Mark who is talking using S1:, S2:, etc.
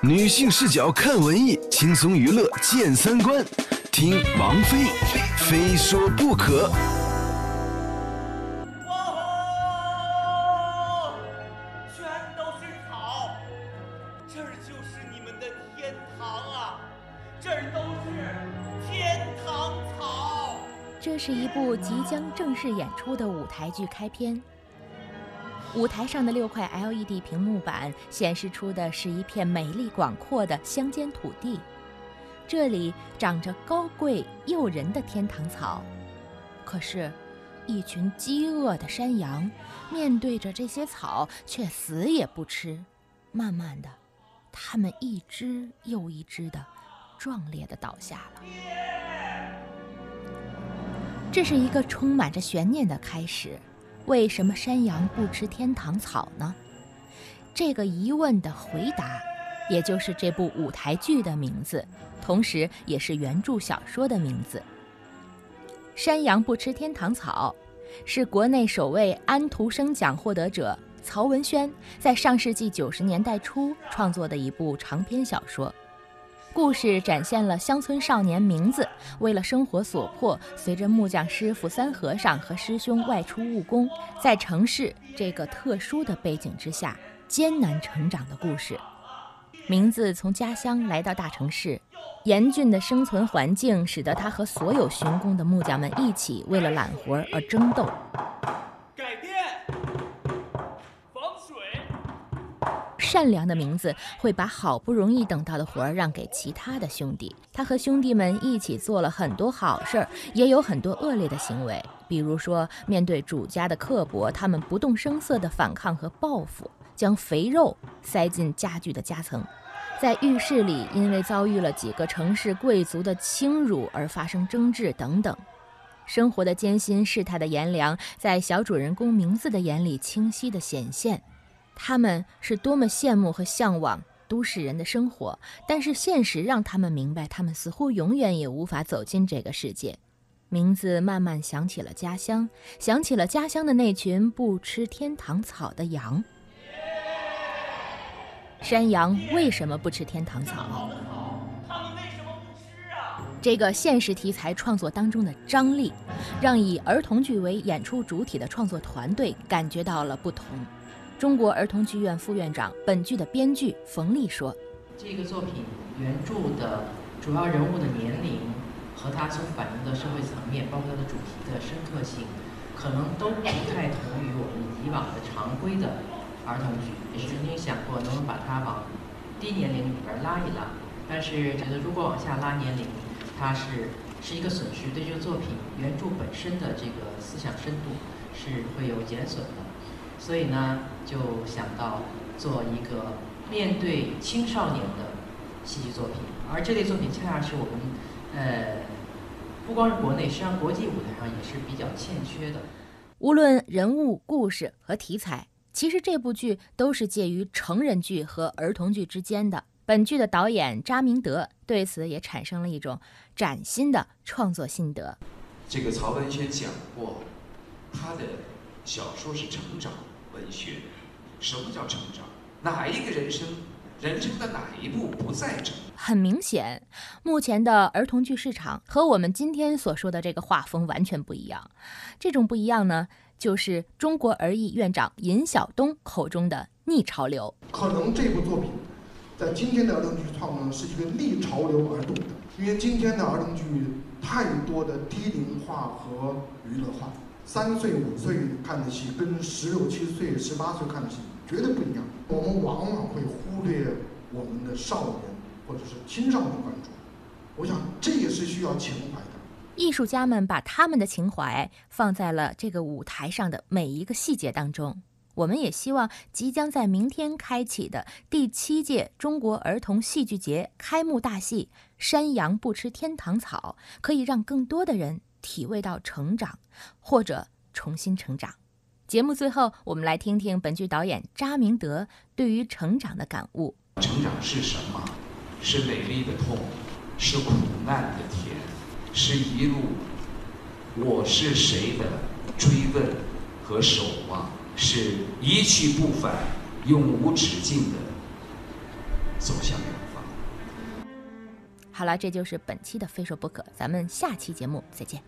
S1: 女性视角看文艺，轻松娱乐见三观。听王菲，非说不可。
S2: 哇，全都是草，这儿就是你们的天堂啊！这儿都是天堂草。
S3: 这是一部即将正式演出的舞台剧开篇。舞台上的六块 LED 屏幕板显示出的是一片美丽广阔的乡间土地，这里长着高贵诱人的天堂草。可是，一群饥饿的山羊面对着这些草，却死也不吃。慢慢的，它们一只又一只的壮烈的倒下了。这是一个充满着悬念的开始。为什么山羊不吃天堂草呢？这个疑问的回答，也就是这部舞台剧的名字，同时也是原著小说的名字。山羊不吃天堂草，是国内首位安徒生奖获得者曹文轩在上世纪九十年代初创作的一部长篇小说。故事展现了乡村少年明子为了生活所迫，随着木匠师傅三和尚和师兄外出务工，在城市这个特殊的背景之下艰难成长的故事。明子从家乡来到大城市，严峻的生存环境使得他和所有巡工的木匠们一起为了揽活而争斗。善良的名字会把好不容易等到的活儿让给其他的兄弟。他和兄弟们一起做了很多好事儿，也有很多恶劣的行为。比如说，面对主家的刻薄，他们不动声色的反抗和报复，将肥肉塞进家具的夹层。在浴室里，因为遭遇了几个城市贵族的轻辱而发生争执等等。生活的艰辛，世态的炎凉，在小主人公名字的眼里清晰的显现。他们是多么羡慕和向往都市人的生活，但是现实让他们明白，他们似乎永远也无法走进这个世界。名字慢慢想起了家乡，想起了家乡的那群不吃天堂草的羊。山羊为什么不吃天堂草？
S2: 他们为什么不吃啊？
S3: 这个现实题材创作当中的张力，让以儿童剧为演出主体的创作团队感觉到了不同。中国儿童剧院副院长、本剧的编剧冯丽说：“
S4: 这个作品原著的主要人物的年龄和他所反映的社会层面，包括它的主题的深刻性，可能都不太同于我们以往的常规的儿童剧。也是曾经想过能不能把它往低年龄里边拉一拉，但是觉得如果往下拉年龄，它是是一个损失，对这个作品原著本身的这个思想深度是会有减损的。”所以呢，就想到做一个面对青少年的戏剧作品，而这类作品恰恰是我们，呃，不光是国内，实际上国际舞台上也是比较欠缺的。
S3: 无论人物、故事和题材，其实这部剧都是介于成人剧和儿童剧之间的。本剧的导演查明德对此也产生了一种崭新的创作心得。
S5: 这个曹文轩讲过，他的小说是成长。文学，什么叫成长？哪一个人生，人生的哪一步不在成？
S3: 很明显，目前的儿童剧市场和我们今天所说的这个画风完全不一样。这种不一样呢，就是中国儿艺院长尹晓东口中的逆潮流。
S6: 可能这部作品在今天的儿童剧创作是一个逆潮流而动的，因为今天的儿童剧太多的低龄化和娱乐化。三岁五岁看的戏跟十六七岁十八岁看的戏绝对不一样。我们往往会忽略我们的少年或者是青少年观众。我想这也是需要情怀的。
S3: 艺术家们把他们的情怀放在了这个舞台上的每一个细节当中。我们也希望即将在明天开启的第七届中国儿童戏剧节开幕大戏《山羊不吃天堂草》，可以让更多的人。体味到成长，或者重新成长。节目最后，我们来听听本剧导演查明德对于成长的感悟。
S5: 成长是什么？是美丽的痛，是苦难的甜，是一路我是谁的追问和守望，是一去不返、永无止境的走向。
S3: 好了，这就是本期的非说不可，咱们下期节目再见。